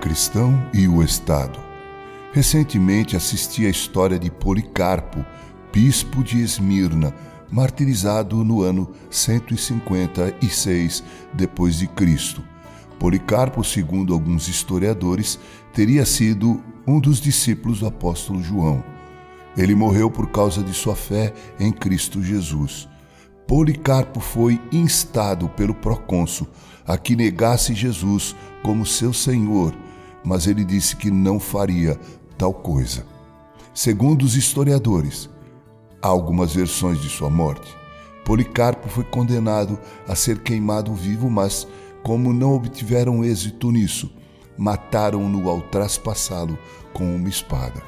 cristão e o Estado. Recentemente assisti à história de Policarpo, bispo de Esmirna, martirizado no ano 156 depois de Cristo. Policarpo, segundo alguns historiadores, teria sido um dos discípulos do apóstolo João. Ele morreu por causa de sua fé em Cristo Jesus. Policarpo foi instado pelo procônsul a que negasse Jesus como seu Senhor, mas ele disse que não faria tal coisa. Segundo os historiadores, há algumas versões de sua morte. Policarpo foi condenado a ser queimado vivo, mas, como não obtiveram êxito nisso, mataram-no ao traspassá-lo com uma espada.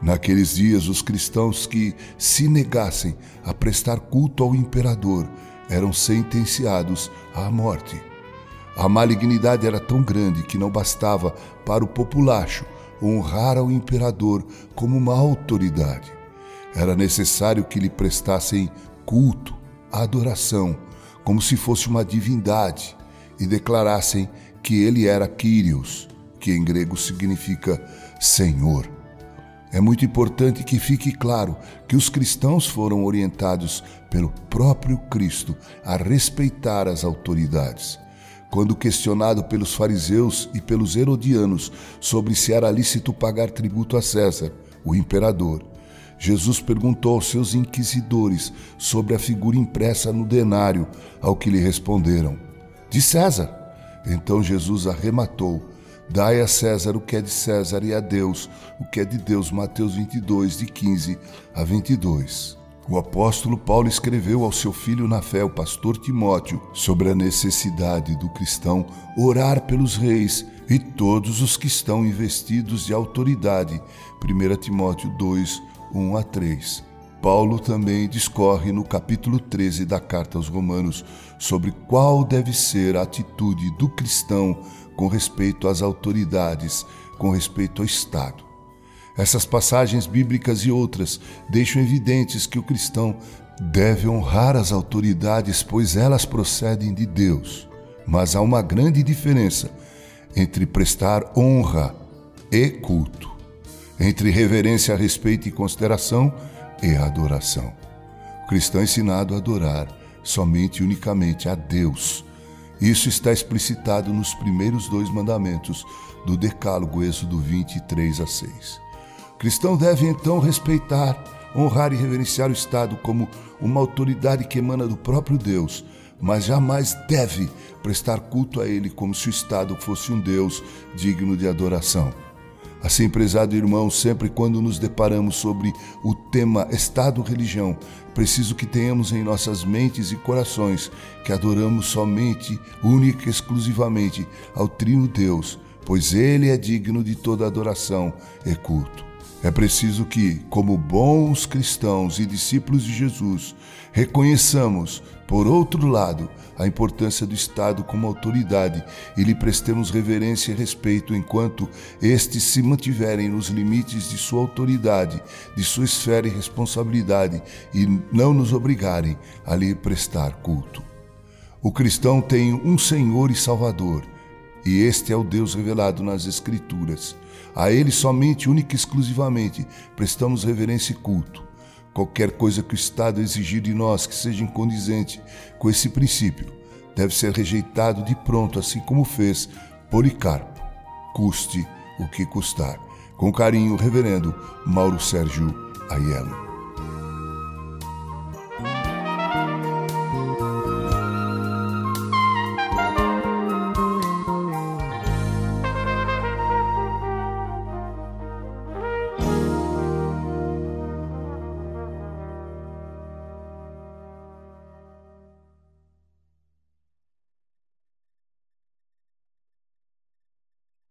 Naqueles dias, os cristãos que se negassem a prestar culto ao imperador eram sentenciados à morte. A malignidade era tão grande que não bastava para o populacho honrar ao imperador como uma autoridade. Era necessário que lhe prestassem culto, adoração, como se fosse uma divindade, e declarassem que ele era Kyrios, que em grego significa Senhor. É muito importante que fique claro que os cristãos foram orientados pelo próprio Cristo a respeitar as autoridades. Quando questionado pelos fariseus e pelos herodianos sobre se era lícito pagar tributo a César, o imperador, Jesus perguntou aos seus inquisidores sobre a figura impressa no denário, ao que lhe responderam: De César. Então Jesus arrematou Dai a César o que é de César e a Deus o que é de Deus. Mateus 22, de 15 a 22. O apóstolo Paulo escreveu ao seu filho na fé, o pastor Timóteo, sobre a necessidade do cristão orar pelos reis e todos os que estão investidos de autoridade. 1 Timóteo 2, 1 a 3. Paulo também discorre no capítulo 13 da carta aos Romanos sobre qual deve ser a atitude do cristão com respeito às autoridades, com respeito ao Estado. Essas passagens bíblicas e outras deixam evidentes que o cristão deve honrar as autoridades, pois elas procedem de Deus. Mas há uma grande diferença entre prestar honra e culto, entre reverência, respeito e consideração e adoração. O cristão é ensinado a adorar somente e unicamente a Deus isso está explicitado nos primeiros dois mandamentos do Decálogo, Êxodo 23 a 6. O cristão deve então respeitar, honrar e reverenciar o Estado como uma autoridade que emana do próprio Deus, mas jamais deve prestar culto a ele como se o Estado fosse um Deus digno de adoração. Assim, prezado irmão, sempre quando nos deparamos sobre o tema Estado-religião, preciso que tenhamos em nossas mentes e corações que adoramos somente, única e exclusivamente ao Trino Deus, pois Ele é digno de toda adoração e culto. É preciso que, como bons cristãos e discípulos de Jesus, reconheçamos, por outro lado, a importância do Estado como autoridade e lhe prestemos reverência e respeito enquanto estes se mantiverem nos limites de sua autoridade, de sua esfera e responsabilidade e não nos obrigarem a lhe prestar culto. O cristão tem um Senhor e Salvador, e este é o Deus revelado nas Escrituras. A Ele somente, única e exclusivamente, prestamos reverência e culto. Qualquer coisa que o Estado exigir de nós que seja incondizente com esse princípio deve ser rejeitado de pronto, assim como fez Policarpo, custe o que custar. Com carinho, Reverendo Mauro Sérgio Aiello.